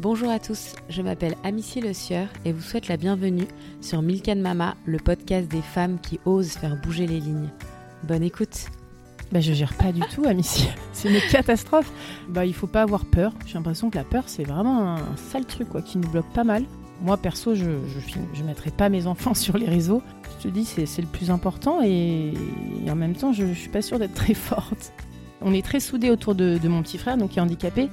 Bonjour à tous, je m'appelle Amicie Le Sieur et vous souhaite la bienvenue sur Milkan Mama, le podcast des femmes qui osent faire bouger les lignes. Bonne écoute bah, je gère pas du tout, Amicie. C'est une catastrophe. Bah, il faut pas avoir peur. J'ai l'impression que la peur, c'est vraiment un sale truc quoi, qui nous bloque pas mal. Moi, perso, je ne mettrai pas mes enfants sur les réseaux. Je te dis, c'est le plus important et, en même temps, je, ne suis pas sûre d'être très forte. On est très soudés autour de, mon petit frère, donc qui est handicapé.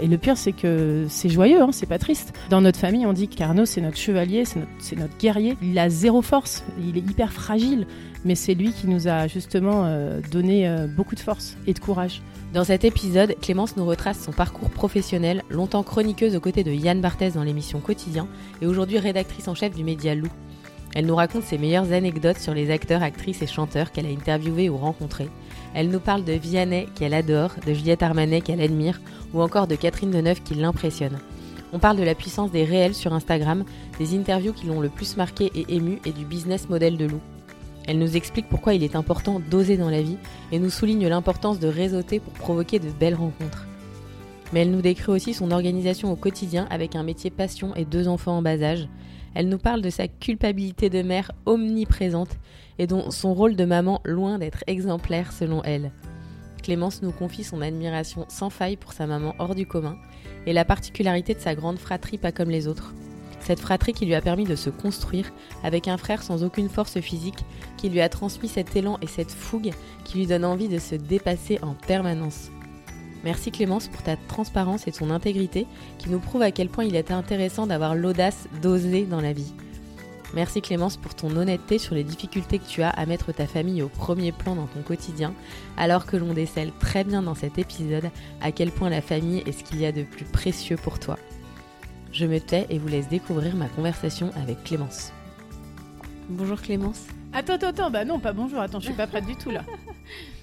Et le pire, c'est que c'est joyeux, hein, c'est pas triste. Dans notre famille, on dit qu'Arnaud, c'est notre chevalier, c'est notre, guerrier. Il a zéro force, il est hyper fragile, mais c'est lui qui nous a justement euh, donné euh, beaucoup de force et de courage. Dans cet épisode, Clémence nous retrace son parcours professionnel, longtemps chroniqueuse aux côtés de Yann Barthès dans l'émission Quotidien et aujourd'hui rédactrice en chef du média Lou. Elle nous raconte ses meilleures anecdotes sur les acteurs, actrices et chanteurs qu'elle a interviewés ou rencontrés. Elle nous parle de Vianney qu'elle adore, de Juliette Armanet qu'elle admire ou encore de Catherine Deneuve qui l'impressionne. On parle de la puissance des réels sur Instagram, des interviews qui l'ont le plus marqué et ému et du business model de Lou. Elle nous explique pourquoi il est important d'oser dans la vie et nous souligne l'importance de réseauter pour provoquer de belles rencontres. Mais elle nous décrit aussi son organisation au quotidien avec un métier passion et deux enfants en bas âge. Elle nous parle de sa culpabilité de mère omniprésente et dont son rôle de maman loin d'être exemplaire selon elle. Clémence nous confie son admiration sans faille pour sa maman hors du commun et la particularité de sa grande fratrie pas comme les autres. Cette fratrie qui lui a permis de se construire avec un frère sans aucune force physique, qui lui a transmis cet élan et cette fougue qui lui donne envie de se dépasser en permanence. Merci Clémence pour ta transparence et ton intégrité qui nous prouve à quel point il est intéressant d'avoir l'audace d'oser dans la vie. Merci Clémence pour ton honnêteté sur les difficultés que tu as à mettre ta famille au premier plan dans ton quotidien, alors que l'on décèle très bien dans cet épisode à quel point la famille est ce qu'il y a de plus précieux pour toi. Je me tais et vous laisse découvrir ma conversation avec Clémence. Bonjour Clémence. Attends, attends, attends, bah non, pas bonjour, attends, je suis pas prête du tout là.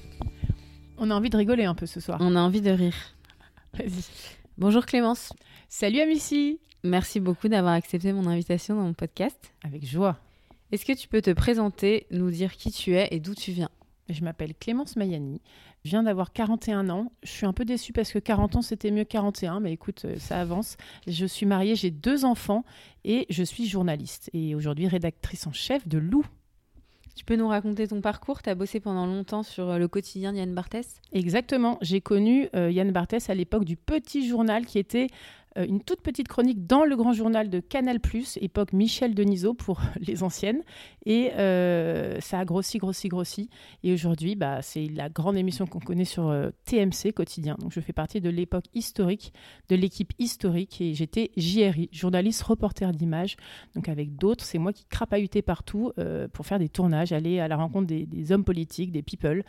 On a envie de rigoler un peu ce soir. On a envie de rire. Vas-y. Bonjour Clémence. Salut Amici. Merci beaucoup d'avoir accepté mon invitation dans mon podcast. Avec joie. Est-ce que tu peux te présenter, nous dire qui tu es et d'où tu viens? Je m'appelle Clémence Mayani. Je viens d'avoir 41 ans. Je suis un peu déçue parce que 40 ans, c'était mieux que 41, mais écoute, euh, ça avance. Je suis mariée, j'ai deux enfants et je suis journaliste et aujourd'hui rédactrice en chef de Lou. Tu peux nous raconter ton parcours? Tu as bossé pendant longtemps sur euh, le quotidien d'Yann Barthès? Exactement. J'ai connu euh, Yann Barthès à l'époque du petit journal qui était euh, une toute petite chronique dans le grand journal de Canal+, époque Michel Denisot pour les anciennes. Et euh, ça a grossi, grossi, grossi. Et aujourd'hui, bah, c'est la grande émission qu'on connaît sur euh, TMC quotidien. Donc je fais partie de l'époque historique, de l'équipe historique. Et j'étais JRI, journaliste reporter d'images. Donc avec d'autres, c'est moi qui crapahutais partout pour faire des tournages, aller à la rencontre des, des hommes politiques, des people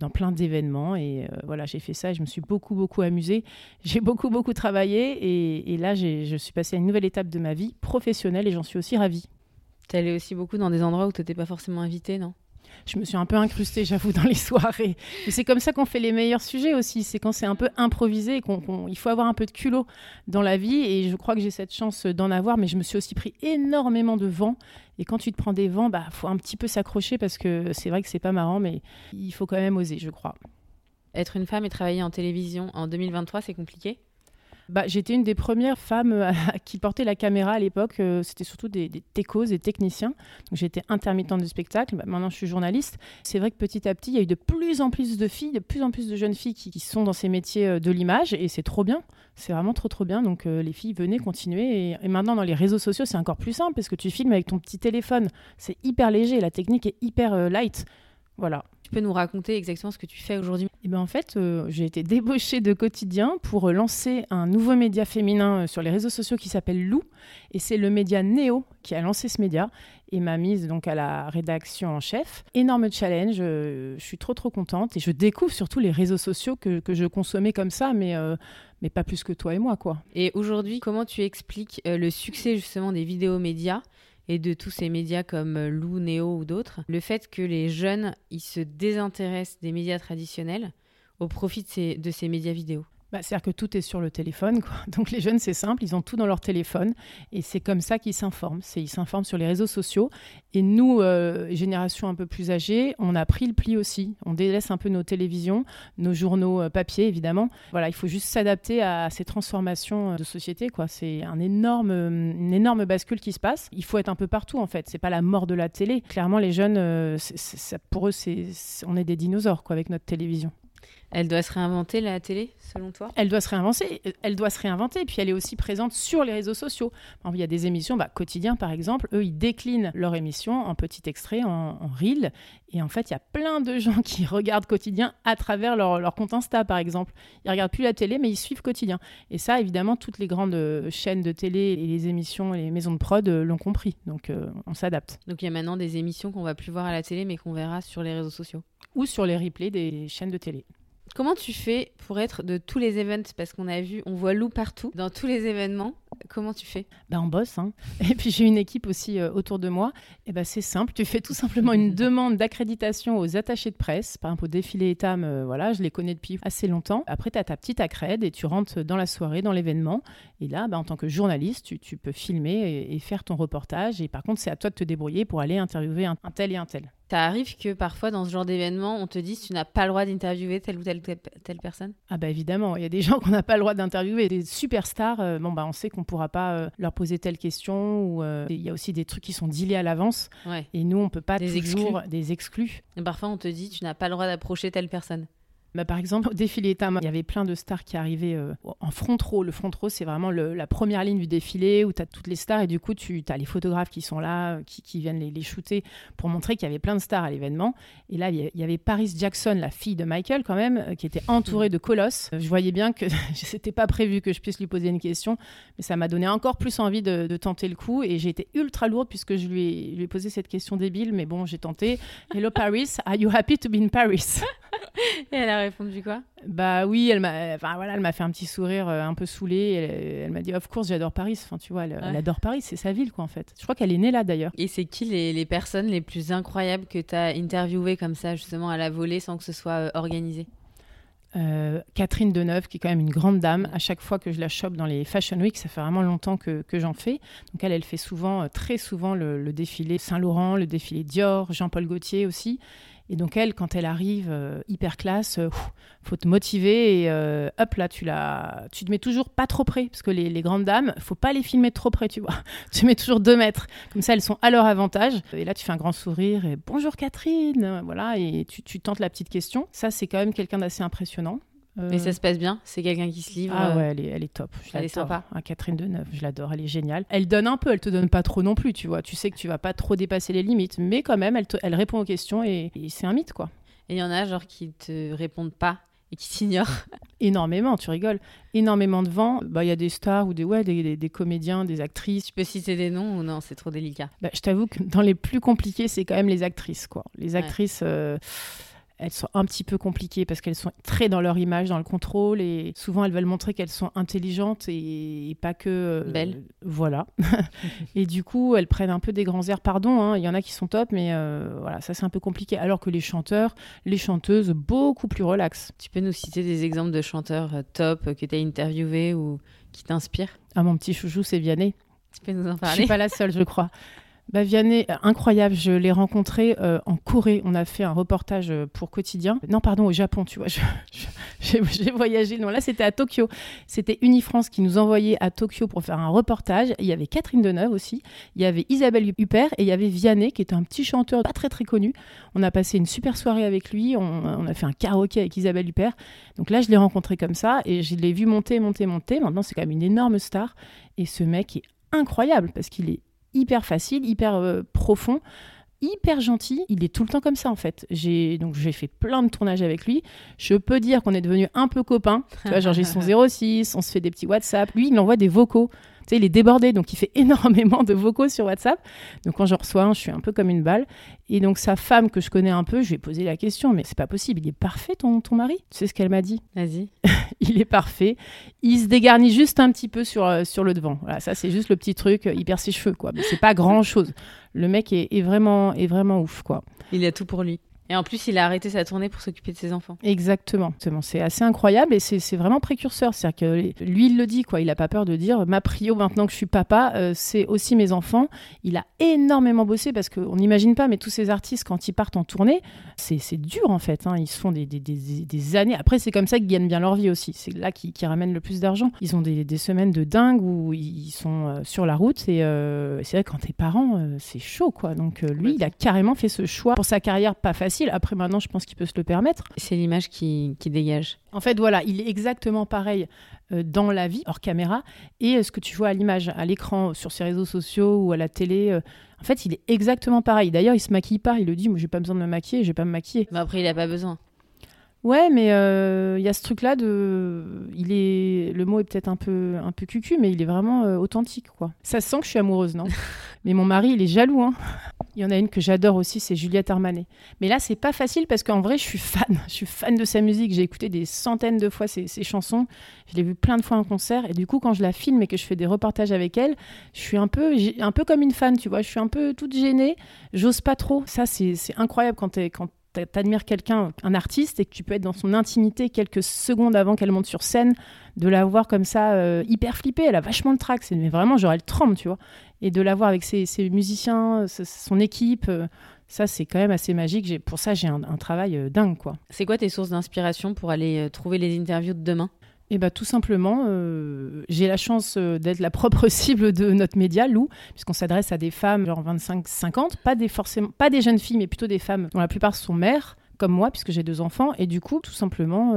dans plein d'événements. Et euh, voilà, j'ai fait ça et je me suis beaucoup, beaucoup amusée. J'ai beaucoup, beaucoup travaillé. Et, là, je suis passée à une nouvelle étape de ma vie professionnelle et j'en suis aussi ravie. Tu allais aussi beaucoup dans des endroits où tu n'étais pas forcément invitée, non? Je me suis un peu incrustée, j'avoue, dans les soirées. Mais c'est comme ça qu'on fait les meilleurs sujets aussi. C'est quand c'est un peu improvisé et qu'il faut avoir un peu de culot dans la vie. Et je crois que j'ai cette chance d'en avoir. Mais je me suis aussi pris énormément de vent. Et quand tu te prends des vents, bah faut un petit peu s'accrocher parce que c'est vrai que c'est pas marrant, mais il faut quand même oser, je crois. Être une femme et travailler en télévision en 2023, c'est compliqué? Bah, J'étais une des premières femmes euh, qui portait la caméra à l'époque. Euh, c'était surtout des, des techos, des techniciens. J'étais intermittente du spectacle. Bah, maintenant, je suis journaliste. C'est vrai que petit à petit, il y a eu de plus en plus de filles, de plus en plus de jeunes filles qui, sont dans ces métiers euh, de l'image. Et c'est trop bien. C'est vraiment trop, trop bien. Donc les filles, venez continuer. Et, et, maintenant, dans les réseaux sociaux, c'est encore plus simple parce que tu filmes avec ton petit téléphone. C'est hyper léger. La technique est hyper light. Voilà. Peux nous raconter exactement ce que tu fais aujourd'hui? Eh ben En fait, euh, j'ai été débauchée de quotidien pour lancer un nouveau média féminin euh, sur les réseaux sociaux qui s'appelle Lou. Et c'est le média Néo qui a lancé ce média et m'a mise donc à la rédaction en chef. Énorme challenge, euh, je suis trop trop contente et je découvre surtout les réseaux sociaux que, que je consommais comme ça, mais, mais pas plus que toi et moi. quoi. Et aujourd'hui, comment tu expliques le succès justement des vidéos médias? Et de tous ces médias comme euh, Lou, Néo ou d'autres, le fait que les jeunes ils se désintéressent des médias traditionnels au profit de ces, de ces médias vidéo bah, C'est-à-dire que tout est sur le téléphone. Donc les jeunes, c'est simple, ils ont tout dans leur téléphone et c'est comme ça qu'ils s'informent. Ils s'informent sur les réseaux sociaux. Et nous, euh, génération un peu plus âgée, on a pris le pli aussi. On délaisse un peu nos télévisions, nos journaux euh, papier, évidemment. Voilà, il faut juste s'adapter à ces transformations euh, de société. C'est un énorme, une énorme bascule qui se passe. Il faut être un peu partout, en fait. C'est pas la mort de la télé. Clairement, les jeunes, pour eux, on est des dinosaures avec notre télévision. Elle doit se réinventer, la télé, selon toi? Elle doit se réinventer. Elle doit se réinventer. Et puis, elle est aussi présente sur les réseaux sociaux. Il y a des émissions, bah, Quotidien, par exemple. Eux, ils déclinent leur émission en petit extrait, en, reel. Et en fait, il y a plein de gens qui regardent Quotidien à travers leur, compte Insta, par exemple. Ils regardent plus la télé, mais ils suivent Quotidien. Et ça, évidemment, toutes les grandes euh, chaînes de télé et les émissions et les maisons de prod euh, l'ont compris. Donc, euh, on s'adapte. Donc, il y a maintenant des émissions qu'on va plus voir à la télé, mais qu'on verra sur les réseaux sociaux. Ou sur les replays des chaînes de télé. Comment tu fais pour être de tous les events? Parce qu'on a vu, on voit Lou partout, dans tous les événements. Comment tu fais? Ben, On bosse. Hein. Et puis j'ai une équipe aussi euh, autour de moi. Et ben, c'est simple. Tu fais tout simplement une demande d'accréditation aux attachés de presse. Par exemple, au défilé ETAM, euh, voilà, je les connais depuis assez longtemps. Après, tu as ta petite accrède et tu rentres dans la soirée, dans l'événement. Et là, ben, en tant que journaliste, tu, peux filmer et, faire ton reportage. Et par contre, c'est à toi de te débrouiller pour aller interviewer un tel et un tel. Ça arrive que parfois dans ce genre d'événement, on te dise tu n'as pas le droit d'interviewer telle ou telle, telle, personne? Ah bah évidemment, il y a des gens qu'on n'a pas le droit d'interviewer, des superstars, euh, bon bah on sait qu'on ne pourra pas euh, leur poser telle question ou euh, il y a aussi des trucs qui sont dealés à l'avance et nous on peut pas des toujours exclus. des exclus. Et parfois on te dit tu n'as pas le droit d'approcher telle personne. Bah, par exemple, au défilé ETAM, il y avait plein de stars qui arrivaient euh, en front row. Le front row, c'est vraiment la première ligne du défilé où tu as toutes les stars et du coup, tu as les photographes qui sont là, qui, viennent les, shooter pour montrer qu'il y avait plein de stars à l'événement. Et là, il y avait Paris Jackson, la fille de Michael, quand même, euh, qui était entourée de colosses. Je voyais bien que c'était pas prévu que je puisse lui poser une question, mais ça m'a donné encore plus envie de, tenter le coup. Et j'ai été ultra lourde puisque je lui ai posé cette question débile, mais bon, j'ai tenté. Hello Paris, are you happy to be in Paris? Et elle a répondu quoi? Bah oui, elle m'a, enfin voilà, elle m'a fait un petit sourire euh, un peu saoulé. Elle, m'a dit, of course, j'adore Paris. Enfin, tu vois, elle, adore Paris, c'est sa ville, quoi, en fait. Je crois qu'elle est née là, d'ailleurs. Et c'est qui les, personnes les plus incroyables que tu as interviewées comme ça, justement, à la volée, sans que ce soit euh, organisé? Euh, Catherine Deneuve, qui est quand même une grande dame. À chaque fois que je la chope dans les Fashion Week, ça fait vraiment longtemps que, que j'en fais. Donc elle, elle fait souvent, très souvent, le, le défilé Saint-Laurent, le défilé Dior, Jean-Paul Gaultier aussi. Et donc elle, quand elle arrive euh, hyper classe, euh, faut te motiver et euh, hop là, tu la, tu te mets toujours pas trop près parce que les, grandes dames, faut pas les filmer trop près, tu vois. tu mets toujours deux mètres, comme ça elles sont à leur avantage. Et là, tu fais un grand sourire et bonjour Catherine, voilà, et tu, tu tentes la petite question. Ça, c'est quand même quelqu'un d'assez impressionnant. Mais ça se passe bien C'est quelqu'un qui se livre Ah ouais, elle est, elle est top. Je elle est sympa. Ah, Catherine Deneuve, je l'adore, elle est géniale. Elle donne un peu, elle te donne pas trop non plus, tu vois. Tu sais que tu vas pas trop dépasser les limites, mais quand même, elle, elle répond aux questions et, c'est un mythe, quoi. Et il y en a, genre, qui te répondent pas et qui t'ignorent Énormément, tu rigoles. Énormément de vent. Bah, il y a des stars ou des, ouais, des, des, comédiens, des actrices. Tu peux citer des noms ou non C'est trop délicat. Bah, je t'avoue que dans les plus compliqués, c'est quand même les actrices, quoi. Les actrices. Euh, elles sont un petit peu compliquées parce qu'elles sont très dans leur image, dans le contrôle et souvent elles veulent montrer qu'elles sont intelligentes et, pas que euh, belles. Voilà. et du coup, elles prennent un peu des grands airs. Pardon, hein, il y en a qui sont top, mais euh, voilà, ça c'est un peu compliqué. Alors que les chanteurs, les chanteuses, beaucoup plus relax. Tu peux nous citer des exemples de chanteurs euh, top que tu as interviewés ou qui t'inspirent? Ah, mon petit chouchou, c'est Vianney. Tu peux nous en parler? Je suis pas la seule, je crois. Bah, Vianney, incroyable. Je l'ai rencontré euh, en Corée. On a fait un reportage euh, pour Quotidien. Non, pardon, au Japon, tu vois. J'ai voyagé. Non, là, c'était à Tokyo. C'était Unifrance qui nous envoyait à Tokyo pour faire un reportage. Il y avait Catherine Deneuve aussi. Il y avait Isabelle Huppert et il y avait Vianney qui était un petit chanteur pas très très connu. On a passé une super soirée avec lui. On, a fait un karaoké avec Isabelle Huppert. Donc là, je l'ai rencontré comme ça et je l'ai vu monter, monter, monter. Maintenant, c'est quand même une énorme star. Et ce mec est incroyable parce qu'il est hyper facile, hyper euh, profond hyper gentil. Il est tout le temps comme ça en fait. J'ai donc j'ai fait plein de tournages avec lui. Je peux dire qu'on est devenu un peu copains. Tu vois, genre j'ai son 06, on se fait des petits WhatsApp. Lui, il envoie des vocaux. Tu sais, il est débordé, donc il fait énormément de vocaux sur WhatsApp. Donc quand j'en reçois un, je suis un peu comme une balle. Et donc sa femme, que je connais un peu, je lui ai posé la question, mais c'est pas possible, il est parfait ton, ton mari? Tu sais ce qu'elle m'a dit? Vas-y. il est parfait. Il se dégarnit juste un petit peu sur, euh, sur le devant. Voilà, ça c'est juste le petit truc, il perd ses cheveux, quoi. Mais c'est pas grand-chose. Le mec est, est, vraiment, est vraiment ouf, quoi. Il a tout pour lui. Et en plus, il a arrêté sa tournée pour s'occuper de ses enfants. Exactement. C'est assez incroyable et c'est vraiment précurseur. C'est-à-dire que lui, il le dit, quoi. Il n'a pas peur de dire ma prio maintenant que je suis papa, euh, c'est aussi mes enfants. Il a énormément bossé parce qu'on n'imagine pas, mais tous ces artistes, quand ils partent en tournée, c'est dur en fait. Hein. Ils se font des, des, des, années. Après, c'est comme ça qu'ils gagnent bien leur vie aussi. C'est là qu'ils ramènent le plus d'argent. Ils ont des, semaines de dingue où ils sont euh, sur la route et euh, c'est vrai, quand t'es parent, c'est chaud, quoi. Donc lui, il a carrément fait ce choix pour sa carrière pas facile après, maintenant, je pense qu'il peut se le permettre. C'est l'image qui, dégage. En fait, voilà, il est exactement pareil euh, dans la vie, hors caméra, et euh, ce que tu vois à l'image, à l'écran, sur ses réseaux sociaux ou à la télé. Euh, en fait, il est exactement pareil. D'ailleurs, il se maquille pas. Il le dit, moi, j'ai pas besoin de me maquiller, je vais pas me maquiller. Mais après, il a pas besoin. Ouais, mais il y a ce truc-là de, il est, le mot est peut-être un peu, un peu cucu, mais il est vraiment authentique, quoi. Ça sent que je suis amoureuse, non? Mais mon mari, il est jaloux, hein. Il y en a une que j'adore aussi, c'est Juliette Armanet. Mais là, c'est pas facile parce qu'en vrai, je suis fan. Je suis fan de sa musique. J'ai écouté des centaines de fois ses, chansons. Je l'ai vue plein de fois en concert. Et du coup, quand je la filme et que je fais des reportages avec elle, je suis un peu, un peu comme une fan, tu vois. Je suis un peu toute gênée. J'ose pas trop. Ça, c'est incroyable quand t'admires quelqu'un, un artiste, et que tu peux être dans son intimité quelques secondes avant qu'elle monte sur scène, de la voir comme ça, euh, hyper flippée, elle a vachement de trac, mais vraiment, genre, elle tremble, tu vois et de l'avoir avec ses, musiciens, son équipe, euh, ça c'est quand même assez magique. Pour ça, j'ai un, travail euh, dingue. quoi. C'est quoi tes sources d'inspiration pour aller euh, trouver les interviews de demain? Eh ben, tout simplement, j'ai la chance d'être la propre cible de notre média, Lou, puisqu'on s'adresse à des femmes genre 25-50, pas des forcément, pas des jeunes filles, mais plutôt des femmes dont la plupart sont mères, comme moi, puisque j'ai deux enfants, et du coup, tout simplement,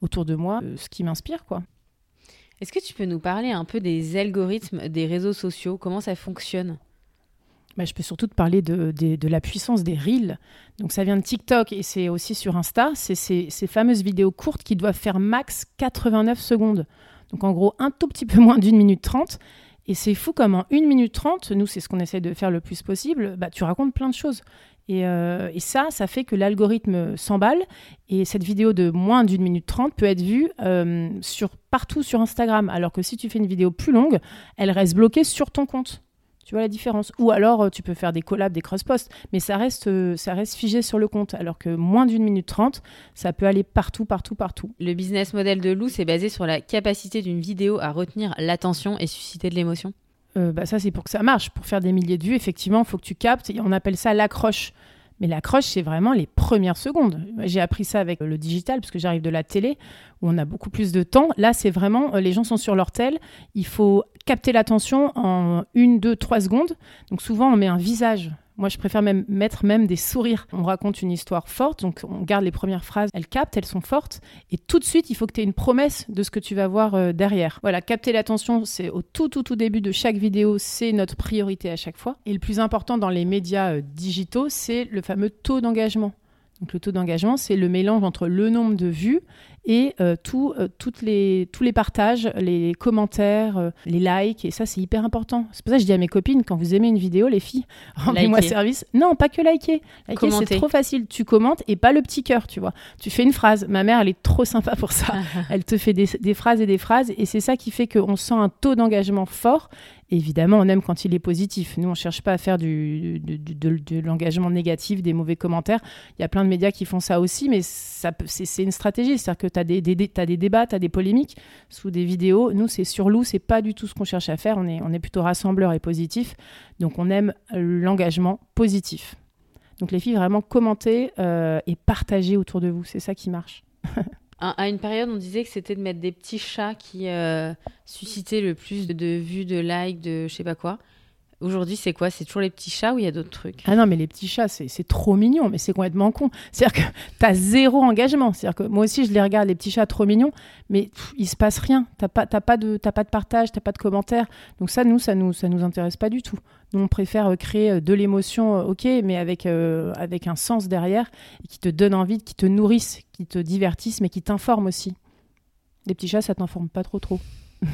autour de moi, ce qui m'inspire, quoi. Est-ce que tu peux nous parler un peu des algorithmes des réseaux sociaux? Comment ça fonctionne? Bah, je peux surtout te parler de, la puissance des reels. Donc ça vient de TikTok et c'est aussi sur Insta. C'est ces, ces, fameuses vidéos courtes qui doivent faire max 89 secondes. Donc en gros un tout petit peu moins d'une minute trente. Et c'est fou comme en une minute trente, nous c'est ce qu'on essaie de faire le plus possible, bah, tu racontes plein de choses. Euh, et, ça, ça fait que l'algorithme s'emballe. Et cette vidéo de moins d'une minute trente peut être vue euh, sur, partout sur Instagram. Alors que si tu fais une vidéo plus longue, elle reste bloquée sur ton compte. Tu vois la différence Ou alors, euh, tu peux faire des collabs, des cross-posts, mais ça reste, ça reste figé sur le compte. Alors que moins d'une minute trente, ça peut aller partout, partout, partout. Le business model de Lou, c'est basé sur la capacité d'une vidéo à retenir l'attention et susciter de l'émotion euh, bah ça c'est pour que ça marche. Pour faire des milliers de vues, effectivement, il faut que tu captes. on appelle ça l'accroche. Mais l'accroche, c'est vraiment les premières secondes. J'ai appris ça avec le digital, parce que j'arrive de la télé, où on a beaucoup plus de temps. Là, c'est vraiment, euh, les gens sont sur leur tel. Il faut capter l'attention en une, deux, trois secondes. Donc souvent, on met un visage moi, je préfère même mettre même des sourires. On raconte une histoire forte, donc on garde les premières phrases, elles captent, elles sont fortes, et tout de suite, il faut que tu aies une promesse de ce que tu vas voir euh, derrière. Voilà, capter l'attention, c'est au tout, tout, tout début de chaque vidéo, c'est notre priorité à chaque fois. Et le plus important dans les médias euh, digitaux, c'est le fameux taux d'engagement. Donc le taux d'engagement, c'est le mélange entre le nombre de vues et euh, tout, euh, toutes les, tous les partages, les commentaires, euh, les likes. Et ça, c'est hyper important. C'est pour ça que je dis à mes copines, quand vous aimez une vidéo, les filles, rendez-moi service. Non, pas que liker. Liker, c'est trop facile. Tu commentes et pas le petit cœur, tu vois. Tu fais une phrase. Ma mère, elle est trop sympa pour ça. elle te fait des, des phrases et des phrases. Et c'est ça qui fait qu'on sent un taux d'engagement fort évidemment, on aime quand il est positif. Nous, on ne cherche pas à faire de, l'engagement négatif, des mauvais commentaires. Il y a plein de médias qui font ça aussi, mais c'est une stratégie. C'est-à-dire que tu as des, débats, tu as des polémiques sous des vidéos. Nous, c'est sur loup, c'est pas du tout ce qu'on cherche à faire. On est, plutôt rassembleur et positif. Donc, on aime l'engagement positif. Donc, les filles, vraiment commenter euh, et partager autour de vous. C'est ça qui marche. à une période, on disait que c'était de mettre des petits chats qui euh, suscitaient le plus de, vues, de likes, de je sais pas quoi. Aujourd'hui, c'est quoi? C'est toujours les petits chats ou il y a d'autres trucs? Ah non, mais les petits chats, c'est trop mignon, mais c'est complètement con. C'est-à-dire que tu as zéro engagement. C'est-à-dire que moi aussi, je les regarde, les petits chats trop mignons, mais il se passe rien. Tu pas, pas, de, pas de partage, tu pas de commentaires. Donc ça, nous, ça nous, ça nous intéresse pas du tout. Nous, on préfère euh, créer euh, de l'émotion, euh, ok, mais avec, avec un sens derrière, et qui te donne envie, qui te nourrisse, qui te divertisse, mais qui t'informe aussi. Les petits chats, ça t'informe pas trop trop.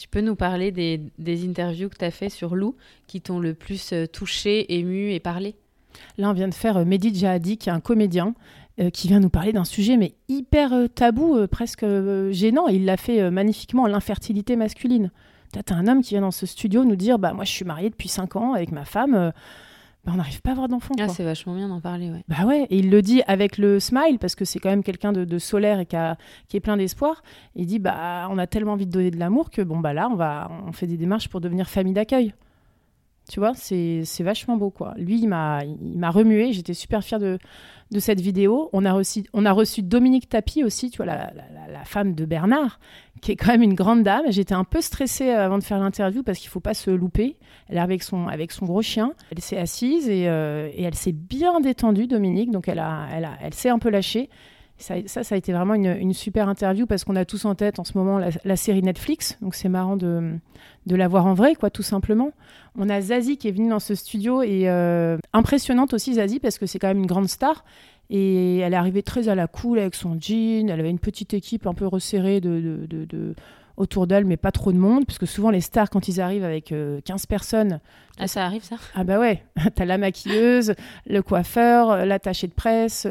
Tu peux nous parler des, interviews que tu as fait sur Lou qui t'ont le plus euh, touché, ému et parlé? Là, on vient de faire euh, Mehdi Jahadi, qui est un comédien, euh, qui vient nous parler d'un sujet mais hyper tabou, presque gênant. il l'a fait magnifiquement, l'infertilité masculine. Tu as un homme qui vient dans ce studio nous dire bah, Moi, je suis marié depuis 5 ans avec ma femme bah, on n'arrive pas à avoir d'enfants. Ah, c'est vachement bien d'en parler, ouais. Bah ouais, et il le dit avec le smile parce que c'est quand même quelqu'un de, de solaire et qui, a- qui est plein d'espoir. Il dit bah on a tellement envie de donner de l'amour que bon bah là on va on fait des démarches pour devenir famille d'accueil. Tu vois, c'est vachement beau quoi. Lui il m'a remué, j'étais super fière de de cette vidéo. On a reçu on a reçu Dominique Tapi aussi, tu vois la, la- la- femme de Bernard qui est quand même une grande dame. J'étais un peu stressée avant de faire l'interview parce qu'il faut pas se louper. Elle est avec son, avec son gros chien. Elle s'est assise et, euh, et elle s'est bien détendue, Dominique. Donc elle, a, elle, a, elle s'est un peu lâchée. Ça, ça, a été vraiment une, super interview parce qu'on a tous en tête en ce moment la, série Netflix. Donc c'est marrant de, la voir en vrai, quoi, tout simplement. On a Zazie qui est venue dans ce studio et euh, impressionnante aussi, Zazie, parce que c'est quand même une grande star. Et elle est arrivée très à la cool avec son jean. Elle avait une petite équipe un peu resserrée de- autour d'elle, mais pas trop de monde. Parce que souvent, les stars, quand ils arrivent avec euh, 15 personnes, Ah, ça arrive, ça? Ah bah ouais, t'as la maquilleuse, le coiffeur, l'attaché de presse,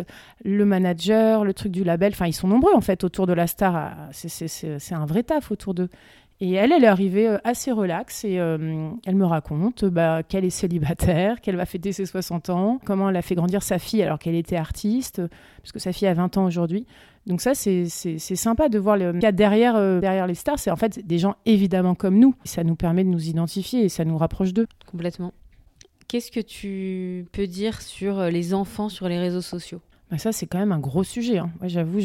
le manager, le truc du label. Enfin, ils sont nombreux en fait autour de la star. Ah, c'est- un vrai taf autour d'eux. Et elle, elle est arrivée euh, assez relax et euh, elle me raconte bah, qu'elle est célibataire, qu'elle va fêter ses 60 ans, comment elle a fait grandir sa fille alors qu'elle était artiste, parce que sa fille a 20 ans aujourd'hui. Donc ça, c'est sympa de voir le qu'il y a derrière, euh, derrière les stars. C'est en fait des gens évidemment comme nous. Ça nous permet de nous identifier et ça nous rapproche d'eux. Complètement. Qu'est-ce que tu peux dire sur euh, les enfants sur les réseaux sociaux? Bah, ça, c'est quand même un gros sujet. hein. Ouais, J'avoue,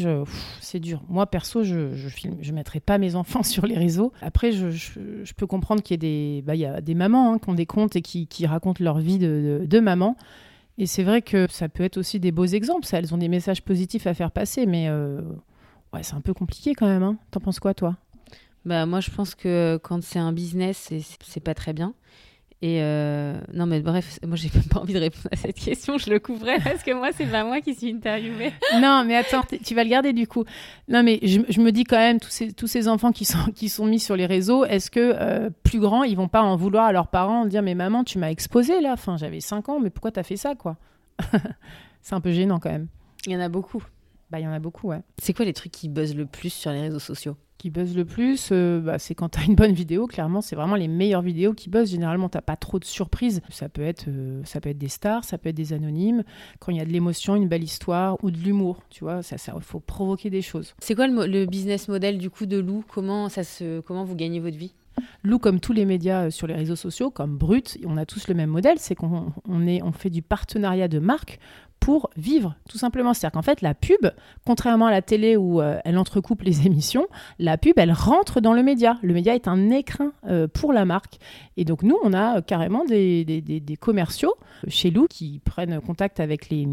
c'est dur. Moi, perso, je je, filme... je mettrai pas mes enfants sur les réseaux. Après, je, je, je peux comprendre qu'il y, des... bah, il y a des mamans hein, qui ont des comptes et qui, qui racontent leur vie de, de, de maman. Et c'est vrai que ça peut être aussi des beaux exemples. Ça, elles ont des messages positifs à faire passer, mais euh, c'est un peu compliqué quand même. Hein. T'en penses quoi, toi? Bah moi je pense que quand c'est un business, c'est pas très bien. Et euh, non mais bref, moi j'ai pas envie de répondre à cette question, je le couvrais parce que moi c'est pas moi qui suis interviewée. non, mais attends, tu vas le garder du coup. Non, mais je, je me dis quand même, tous ces, tous ces enfants qui sont, qui sont mis sur les réseaux, est-ce que euh, plus grands, ils vont pas en vouloir à leurs parents, dire Mais maman, tu m'as exposé là, enfin, j'avais 5 ans, mais pourquoi t'as fait ça, quoi? C'est un peu gênant quand même. Il y en a beaucoup. Bah, il y en a beaucoup, ouais. C'est quoi les trucs qui buzzent le plus sur les réseaux sociaux? Qui buzz le plus, euh, bah, c'est quand t'as une bonne vidéo, clairement, c'est vraiment les meilleures vidéos qui buzzent. Généralement, t'as pas trop de surprises. Ça peut, être, euh, ça peut être des stars, ça peut être des anonymes. Quand il y a de l'émotion, une belle histoire ou de l'humour, tu vois, ça, ça, faut provoquer des choses. C'est quoi le, business model du coup de Lou? Comment ça se comment vous gagnez votre vie? Lou, comme tous les médias euh, sur les réseaux sociaux, comme Brut, on a tous le même modèle, c'est qu'on on est, on fait du partenariat de marque pour vivre, tout simplement. C'est-à-dire qu'en fait, la pub, contrairement à la télé où euh, elle entrecoupe les émissions, la pub, elle rentre dans le média. Le média est un écrin euh, pour la marque. Et donc, nous, on a euh, carrément des, commerciaux chez Lou qui prennent contact avec les...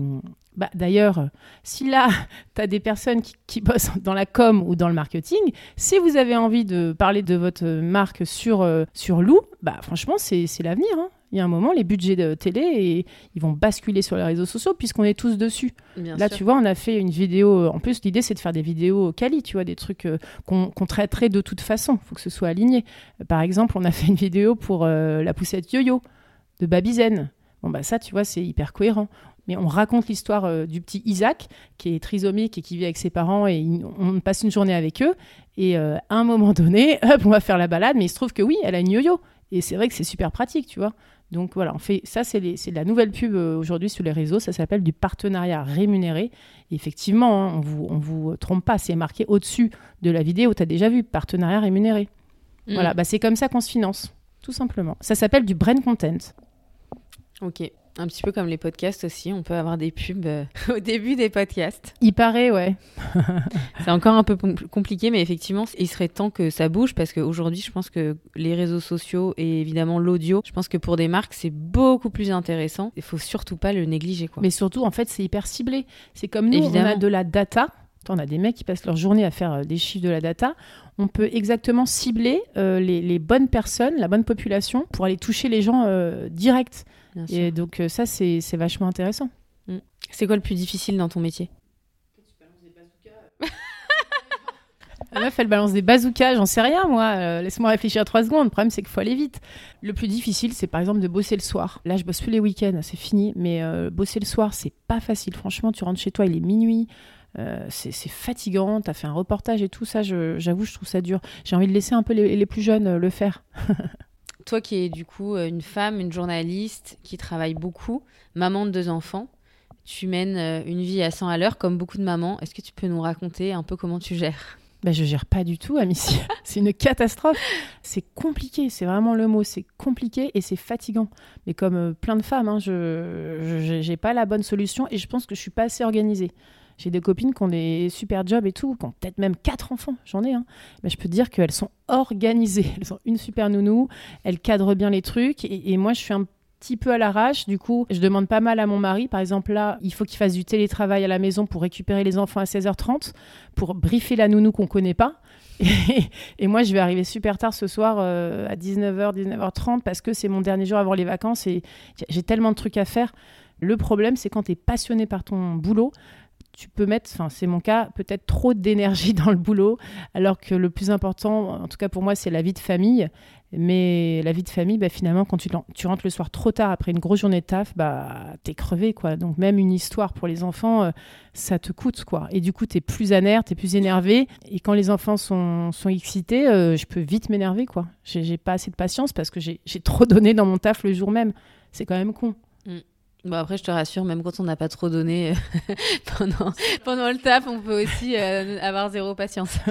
Bah, D'ailleurs, si là, tu as des personnes qui, bossent dans la com ou dans le marketing, si vous avez envie de parler de votre marque sur, sur Lou, bah, franchement, c'est c'est l'avenir. hein. Il y a un moment, les budgets de télé, et, ils vont basculer sur les réseaux sociaux puisqu'on est tous dessus. Bien Là, sûr. tu vois, on a fait une vidéo. En plus, l'idée, c'est de faire des vidéos quali, tu vois, des trucs euh, qu'on traiterait de toute façon. Il faut que ce soit aligné. Euh, Par exemple, on a fait une vidéo pour euh, la poussette yo-yo de Babizen. Bon, bah, ça, tu vois, c'est hyper cohérent. Mais on raconte l'histoire euh, du petit Isaac, qui est trisomique et qui vit avec ses parents, et il- on passe une journée avec eux. Et euh, à un moment donné, hop, on va faire la balade, mais il se trouve que oui, elle a une yo-yo. Et c'est vrai que c'est super pratique, tu vois. Donc voilà, on fait ça, c'est les- c'est de la nouvelle pub euh, aujourd'hui sur les réseaux. Ça s'appelle du partenariat rémunéré. Et effectivement, hein, on vous, on vous trompe pas, c'est marqué au-dessus de la vidéo. Tu as déjà vu partenariat rémunéré. Mm. Voilà, bah, c'est comme ça qu'on se finance, tout simplement. Ça s'appelle du brand content. Ok. Un petit peu comme les podcasts aussi, on peut avoir des pubs euh, au début des podcasts. Il paraît, ouais. C'est encore un peu compliqué, mais effectivement, il serait temps que ça bouge parce qu'aujourd'hui, je pense que les réseaux sociaux et évidemment l'audio, je pense que pour des marques, c'est beaucoup plus intéressant. Il faut surtout pas le négliger, quoi. Mais surtout, en fait, c'est hyper ciblé. C'est comme nous, on Évidemment. a de la data. On a des mecs qui passent leur journée à faire euh, des chiffres de la data. On peut exactement cibler euh, les, les bonnes personnes, la bonne population, pour aller toucher les gens euh, direct. Bien sûr. Et donc euh, ça, c'est c'est vachement intéressant. C'est quoi le plus difficile dans ton métier? La meuf, elle balance des bazookas, j'en sais rien, moi. Euh, Laisse-moi réfléchir trois secondes. Le problème, c'est qu'il faut aller vite. Le plus difficile, c'est par exemple de bosser le soir. Là, je bosse plus les week-ends, c'est fini. Mais euh, bosser le soir, c'est pas facile. Franchement, tu rentres chez toi, il est minuit. Euh, c'est fatigant. T'as fait un reportage et tout ça. J'avoue, je trouve ça dur. J'ai envie de laisser un peu les, les plus jeunes le faire. Toi qui es du coup une femme, une journaliste qui travaille beaucoup, maman de deux enfants, tu mènes une vie à 100 à l'heure comme beaucoup de mamans. Est-ce que tu peux nous raconter un peu comment tu gères? Bah, je gère pas du tout, Amici. c'est une catastrophe. C'est compliqué, c'est vraiment le mot. C'est compliqué et c'est fatigant. Mais comme euh, plein de femmes, hein, je n'ai pas la bonne solution et je pense que je suis pas assez organisée. J'ai des copines qui ont des super jobs et tout, qui ont peut-être même quatre enfants, j'en ai. Hein. Mais je peux te dire qu'elles sont organisées. Elles ont une super nounou, elles cadrent bien les trucs. Et, moi, je suis un petit peu à l'arrache. Du coup, je demande pas mal à mon mari. Par exemple, là, il faut qu'il fasse du télétravail à la maison pour récupérer les enfants à 16h30, pour briefer la nounou qu'on connaît pas. Et, moi, je vais arriver super tard ce soir euh, à 19h, 19h30 parce que c'est mon dernier jour avant les vacances et j'ai tellement de trucs à faire. Le problème, c'est quand tu es passionné par ton boulot, tu peux mettre, enfin c'est mon cas, peut-être trop d'énergie dans le boulot, alors que le plus important, en tout cas pour moi, c'est la vie de famille. Mais la vie de famille, bah, finalement, quand tu, rentres le soir trop tard après une grosse journée de taf, bah, t'es crevé, quoi. Donc même une histoire pour les enfants, euh, ça te coûte, quoi. Et du coup, t'es plus aner, t'es plus énervé. Et quand les enfants sont, sont excités, euh, je peux vite m'énerver, quoi. J'ai pas assez de patience parce que j'ai trop donné dans mon taf le jour même. C'est quand même con. Bon après je te rassure, même quand on n'a pas trop donné euh, pendant, pendant le taf, on peut aussi avoir zéro patience.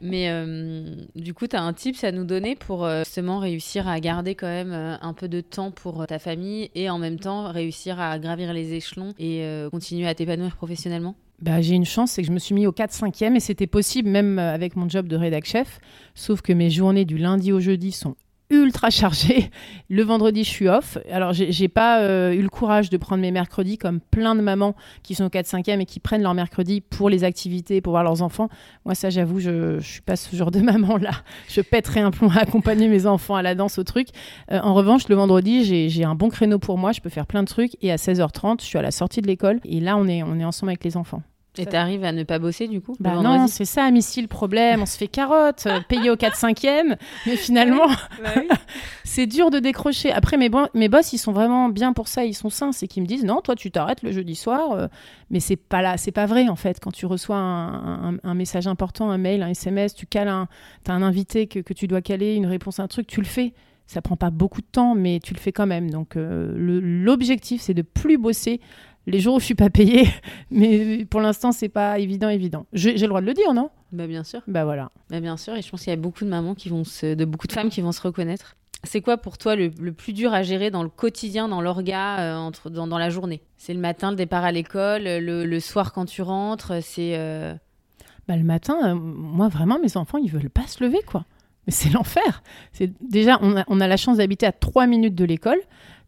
Mais euh, du coup, tu as un tips à nous donner pour euh, justement réussir à garder quand même euh, un peu de temps pour ta famille et en même temps réussir à gravir les échelons et continuer à t'épanouir professionnellement? Bah, j'ai une chance, c'est que je me suis mis au 4-5e et c'était possible même avec mon job de rédac chef. Sauf que mes journées du lundi au jeudi sont ultra chargé. Le vendredi, je suis off. Alors, j'ai pas euh, eu le courage de prendre mes mercredis comme plein de mamans qui sont au 4-5e et qui prennent leur mercredi pour les activités, pour voir leurs enfants. Moi, ça, j'avoue, je, je suis pas ce genre de maman-là. Je pèterai un plomb à accompagner mes enfants à la danse, au truc. Euh, en revanche, le vendredi, j'ai un bon créneau pour moi. Je peux faire plein de trucs. Et à 16h30, je suis à la sortie de l'école. Et là, on est, on est ensemble avec les enfants. Et t'arrives à ne pas bosser du coup Bah non, c'est ça, Missy, le problème. On se fait carotte, euh, payé au 4-5e, mais finalement, bah c'est dur de décrocher. Après, mes, mes boss, ils sont vraiment bien pour ça, ils sont sains. C'est qu'ils me disent non, toi, tu t'arrêtes le jeudi soir. Euh, mais c'est pas là, c'est pas vrai en fait. Quand tu reçois un, message important, un mail, un SMS, tu cales un, as un invité que, que tu dois caler, une réponse à un truc, tu le fais ça prend pas beaucoup de temps, mais tu le fais quand même. Donc euh, l'objectif, c'est de plus bosser les jours où je suis pas payée. Mais pour l'instant, c'est pas évident, évident. J'ai le droit de le dire, non? Bah bien sûr. Bah voilà. Bah bien sûr. Et je pense qu'il y a beaucoup de mamans qui vont se, de beaucoup de femmes qui vont se reconnaître. C'est quoi pour toi le, plus dur à gérer dans le quotidien, dans l'orga, euh, entre, dans, dans, la journée? C'est le matin, le départ à l'école, le, le, soir quand tu rentres, c'est... Euh bah, le matin, euh, moi vraiment, mes enfants, ils veulent pas se lever, quoi. Mais c'est l'enfer. Déjà, on a, la chance d'habiter à trois minutes de l'école.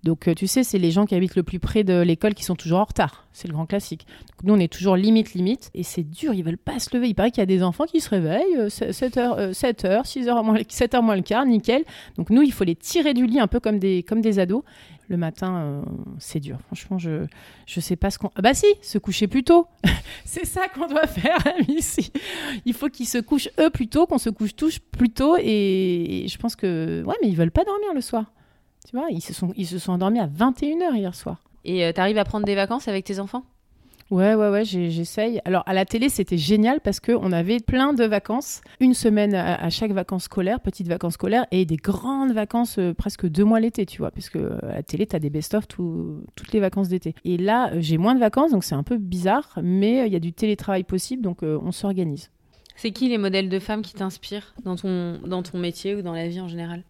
Donc, euh, tu sais, c'est les gens qui habitent le plus près de l'école qui sont toujours en retard. C'est le grand classique. Nous, on est toujours limite, limite. Et c'est dur, ils veulent pas se lever. Il paraît qu'il y a des enfants qui se réveillent 7h, 7h, 6h moins, 7h moins le quart, nickel. Donc, nous, il faut les tirer du lit un peu comme des, comme des ados. Le matin, euh, c'est dur. Franchement, je je sais pas ce qu'on. Ah bah si, se coucher plus tôt. c'est ça qu'on doit faire, ici. Il faut qu'ils se couchent eux plus tôt, qu'on se couche tous plus tôt. Et... je pense que. Ouais, mais ils veulent pas dormir le soir. Tu vois, ils se sont, ils se sont endormis à 21h hier soir. Et euh, tu arrives à prendre des vacances avec tes enfants? Ouais, ouais, ouais, j'essaye. Alors, à la télé, c'était génial parce qu'on avait plein de vacances. Une semaine à, chaque vacances scolaires, petites vacances scolaires, et des grandes vacances euh, presque deux mois l'été, tu vois. Parce que euh, à la télé, tu as des best-of toutes les vacances d'été. Et là, j'ai moins de vacances, donc c'est un peu bizarre, mais il y a du télétravail possible, donc on s'organise. C'est qui les modèles de femmes qui t'inspirent dans ton, dans ton métier ou dans la vie en général?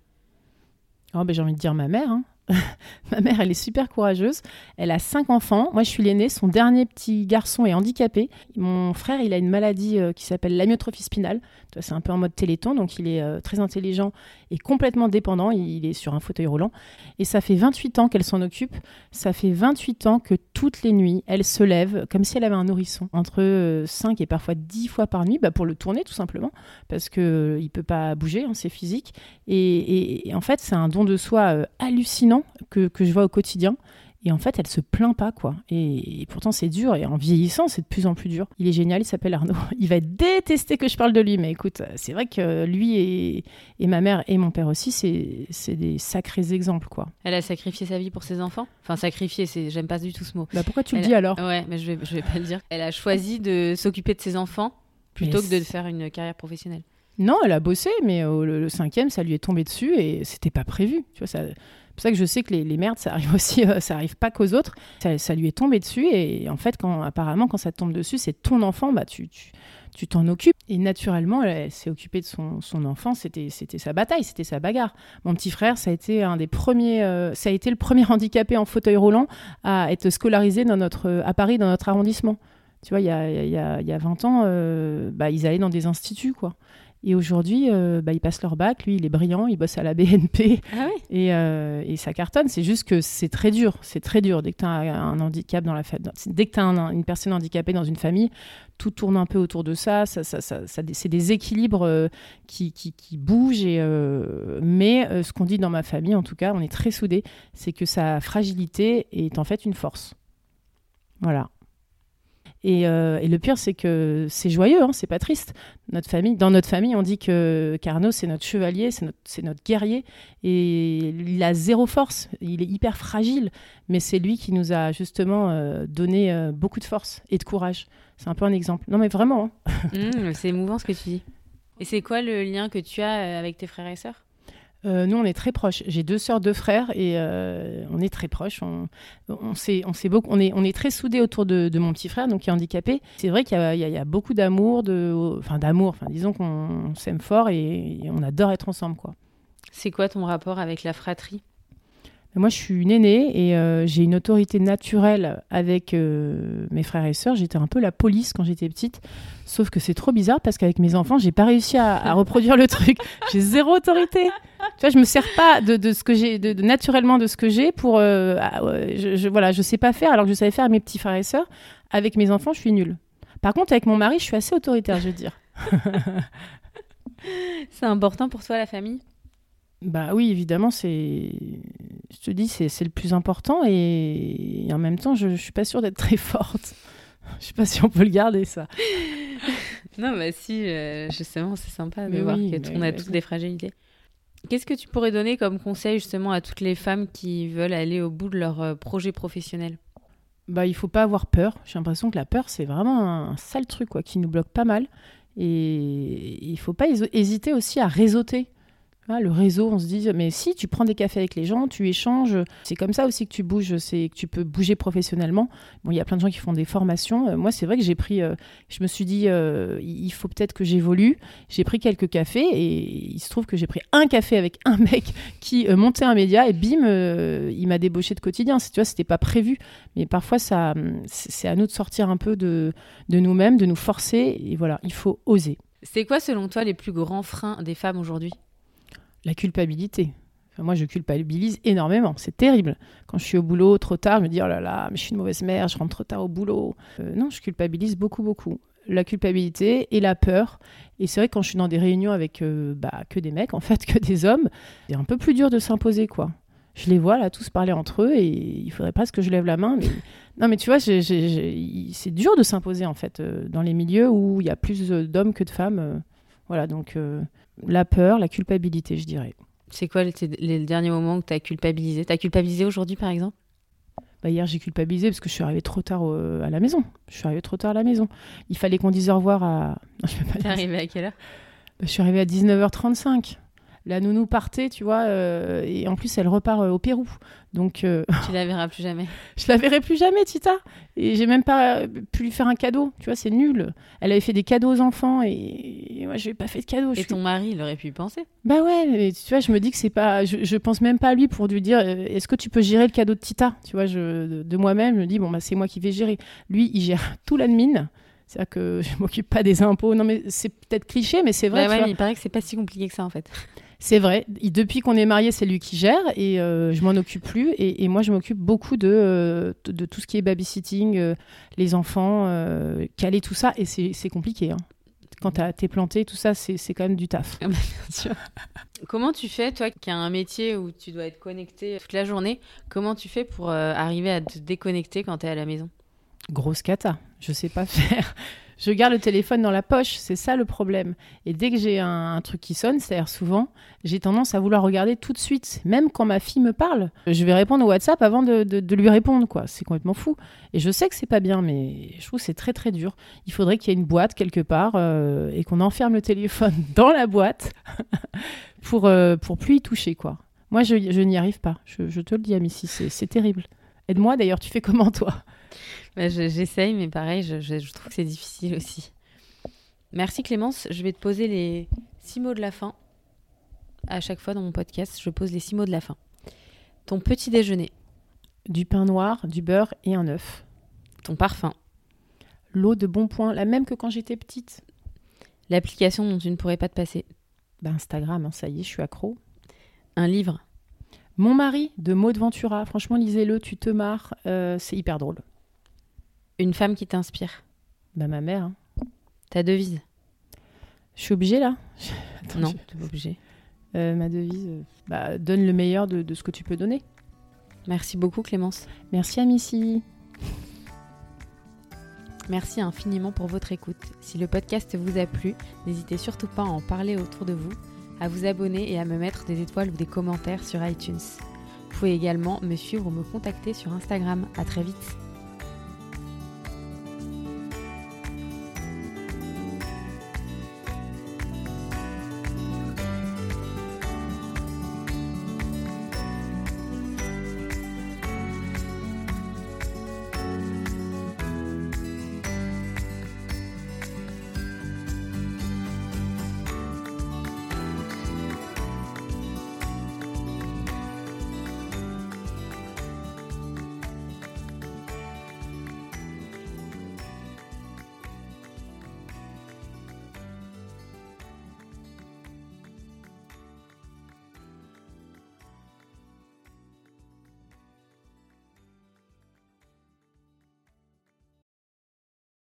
Oh, ben, j'ai envie de dire ma mère. Hein. ma mère, elle est super courageuse. Elle a cinq enfants. Moi, je suis l'aînée. Son dernier petit garçon est handicapé. Mon frère, il a une maladie euh, qui s'appelle l'amyotrophie spinale. C'est un peu en mode téléthon, donc il est euh, très intelligent et complètement dépendant. Il est sur un fauteuil roulant. Et ça fait 28 ans qu'elle s'en occupe. Ça fait 28 ans que toutes les nuits, elle se lève comme si elle avait un nourrisson. Entre 5 euh, et parfois 10 fois par nuit, bah, pour le tourner tout simplement, parce qu'il ne peut pas bouger, hein, c'est physique. Et, et, en fait, c'est un don de soi hallucinant que, je vois au quotidien. Et en fait, elle se plaint pas, quoi. Et, pourtant, c'est dur. Et en vieillissant, c'est de plus en plus dur. Il est génial, il s'appelle Arnaud. Il va détester que je parle de lui. Mais écoute, c'est vrai que lui et, et, ma mère et mon père aussi, c'est des sacrés exemples, quoi. Elle a sacrifié sa vie pour ses enfants? Enfin, sacrifié, j'aime pas du tout ce mot. Bah pourquoi tu le dis alors? Ouais, mais je vais, je vais pas le dire. Elle a choisi de s'occuper de ses enfants plutôt que de faire une carrière professionnelle. Non, elle a bossé, mais le, cinquième, ça lui est tombé dessus et c'était pas prévu. Tu vois, ça, c'est pour ça que je sais que les, merdes, ça arrive aussi, ça arrive pas qu'aux autres. Ça, lui est tombé dessus et en fait, quand apparemment, quand ça te tombe dessus, c'est ton enfant, bah tu, tu tu t'en occupes. Et naturellement, elle, s'est occupée de son, son enfant. C'était, sa bataille, c'était sa bagarre. Mon petit frère, ça a été un des premiers, euh, ça a été le premier handicapé en fauteuil roulant à être scolarisé dans notre, à Paris, dans notre arrondissement. Tu vois, il y a, y a, y a 20 ans, euh, bah, ils allaient dans des instituts, quoi. Et aujourd'hui, euh, bah, ils passent leur bac. Lui, il est brillant, il bosse à la BNP. Ah et, euh, et, ça cartonne. C'est juste que c'est très dur. C'est très dur. Dès que tu as un handicap dans la dès que tu as une personne handicapée dans une famille, tout tourne un peu autour de ça. ça, ça, ça, c'est des équilibres euh, qui, qui, qui, bougent. Et, mais ce qu'on dit dans ma famille, en tout cas, on est très soudés, c'est que sa fragilité est en fait une force. Voilà. Euh, et, le pire, c'est que c'est joyeux, hein, c'est pas triste. Notre famille, dans notre famille, on dit que Carnot, c'est notre chevalier, c'est notre, notre, guerrier. Et il a zéro force, il est hyper fragile. Mais c'est lui qui nous a justement euh, donné euh, beaucoup de force et de courage. C'est un peu un exemple. Non, mais vraiment. Hein. Mmh, c'est émouvant ce que tu dis. Et c'est quoi le lien que tu as avec tes frères et sœurs? Euh, nous, on est très proches. J'ai deux sœurs, deux frères, et euh, on est très proches. On, on, on, beaucoup, on, est, est très soudés autour de, mon petit frère, donc qui est handicapé. C'est vrai qu'il y, a beaucoup d'amour, enfin d'amour. Enfin, disons qu'on s'aime fort et, on adore être ensemble, quoi. C'est quoi ton rapport avec la fratrie? Moi, je suis une aînée et euh, j'ai une autorité naturelle avec mes frères et sœurs. J'étais un peu la police quand j'étais petite. Sauf que c'est trop bizarre parce qu'avec mes enfants, j'ai pas réussi à, à reproduire le truc. J'ai zéro autorité tu vois, je me sers pas de, de ce que j'ai, de, naturellement de ce que j'ai pour, euh, ah, je, je, voilà, je sais pas faire alors que je savais faire avec mes petits frères et sœurs. Avec mes enfants, je suis nulle. Par contre, avec mon mari, je suis assez autoritaire, je veux dire. c'est important pour toi la famille? Bah oui, évidemment, c'est, je te dis, c'est, le plus important et... en même temps, je, je suis pas sûre d'être très forte. Je sais pas si on peut le garder ça. non, bah si, euh, justement, c'est sympa de voir qu'on a tous des fragilités. Qu'est-ce que tu pourrais donner comme conseil justement à toutes les femmes qui veulent aller au bout de leur euh, projet professionnel? Bah, il faut pas avoir peur. J'ai l'impression que la peur, c'est vraiment un, sale truc quoi, qui nous bloque pas mal. Et il faut pas hésiter aussi à réseauter le réseau, on se dit, mais si tu prends des cafés avec les gens, tu échanges, c'est comme ça aussi que tu bouges, c'est que tu peux bouger professionnellement. Bon, il y a plein de gens qui font des formations. Euh, moi, c'est vrai que j'ai pris, euh, je me suis dit, euh, il faut peut-être que j'évolue. J'ai pris quelques cafés et il se trouve que j'ai pris un café avec un mec qui montait un média et bim, il m'a débauché de quotidien. Tu vois, c'était pas prévu, mais parfois ça, c'est à nous de sortir un peu de, de nous-mêmes, de nous forcer. Et voilà, il faut oser. C'est quoi, selon toi, les plus grands freins des femmes aujourd'hui? La culpabilité. moi, je culpabilise énormément. C'est terrible. Quand je suis au boulot trop tard, je me dis oh là là, mais je suis une mauvaise mère, je rentre trop tard au boulot. Euh, non, je culpabilise beaucoup, beaucoup. La culpabilité et la peur. Et c'est vrai que quand je suis dans des réunions avec euh, bah, que des mecs, en fait, que des hommes, c'est un peu plus dur de s'imposer, quoi. Je les vois là tous parler entre eux et il faudrait presque que je lève la main. Mais... non, mais tu vois, c'est dur de s'imposer en fait euh, dans les milieux où il y a plus d'hommes que de femmes. voilà, donc la peur, la culpabilité, je dirais. C'est quoi les, derniers moments où tu as culpabilisé? Tu as culpabilisé aujourd'hui, par exemple? Bah hier, j'ai culpabilisé parce que je suis arrivée trop tard à la maison. Je suis arrivée trop tard à la maison. Il fallait qu'on dise au revoir à. Non, je T'es arrivée à quelle heure? Bah, Je suis arrivée à 19h35 la nounou partait, tu vois, euh, et en plus elle repart euh, au Pérou. Donc euh, tu la verras plus jamais. je la verrai plus jamais, Tita. Et j'ai même pas pu lui faire un cadeau, tu vois, c'est nul. Elle avait fait des cadeaux aux enfants et, moi je n'ai pas fait de cadeau. Et ton mari, il aurait pu y penser. Bah ouais, tu vois, je me dis que c'est pas, je, je, pense même pas à lui pour lui dire, est-ce que tu peux gérer le cadeau de Tita, tu vois, je, de, moi-même, je me dis bon bah c'est moi qui vais gérer. Lui, il gère tout l'admin. C'est-à-dire que je m'occupe pas des impôts. Non, mais c'est peut-être cliché, mais c'est vrai. Bah ouais, il paraît que c'est pas si compliqué que ça en fait. C'est vrai. Depuis qu'on est mariés, c'est lui qui gère et euh, je m'en occupe plus. Et, moi, je m'occupe beaucoup de, euh, tout ce qui est babysitting, euh, les enfants, caler tout ça. Et c'est compliqué. Hein. Quand t'es planté, tout ça, c'est quand même du taf. Ah bah, comment tu fais, toi, qui as un métier où tu dois être connecté toute la journée, comment tu fais pour arriver à te déconnecter quand tu es à la maison? Grosse cata. Je sais pas faire. Je garde le téléphone dans la poche, c'est ça le problème. Et dès que j'ai un, truc qui sonne, c'est-à-dire souvent, j'ai tendance à vouloir regarder tout de suite. Même quand ma fille me parle, je vais répondre au WhatsApp avant de, lui répondre, quoi. C'est complètement fou. Et je sais que c'est pas bien, mais je trouve que c'est très très dur. Il faudrait qu'il y ait une boîte quelque part euh, et qu'on enferme le téléphone dans la boîte pour, euh, pour plus y toucher, quoi. Moi, je, n'y arrive pas. Je, je te le dis, Amici, c'est terrible. Aide-moi d'ailleurs, tu fais comment toi? Bah, je- J'essaye, mais pareil, je, je- je trouve que c'est difficile aussi. Merci Clémence. Je vais te poser les six mots de la fin. À chaque fois dans mon podcast, je pose les six mots de la fin. Ton petit déjeuner, Du pain noir, du beurre et un œuf. ton parfum, L'eau de bon point, la même que quand j'étais petite. l'application dont tu ne pourrais pas te passer, Bah, Instagram, hein, ça y est, je suis accro. un livre, Mon mari de Maud Ventura, franchement, lisez-le, tu te marres, euh, c'est hyper drôle. Une femme qui t'inspire, Bah, ma mère, hein. ta devise. je suis obligée là Attends, non, je- tu pas obligé. Euh, ma devise, euh, bah, donne le meilleur de, de ce que tu peux donner. Merci beaucoup Clémence. Merci à Missy. Merci infiniment pour votre écoute. Si le podcast vous a plu, n'hésitez surtout pas à en parler autour de vous, à vous abonner et à me mettre des étoiles ou des commentaires sur iTunes. Vous pouvez également me suivre ou me contacter sur Instagram. À très vite.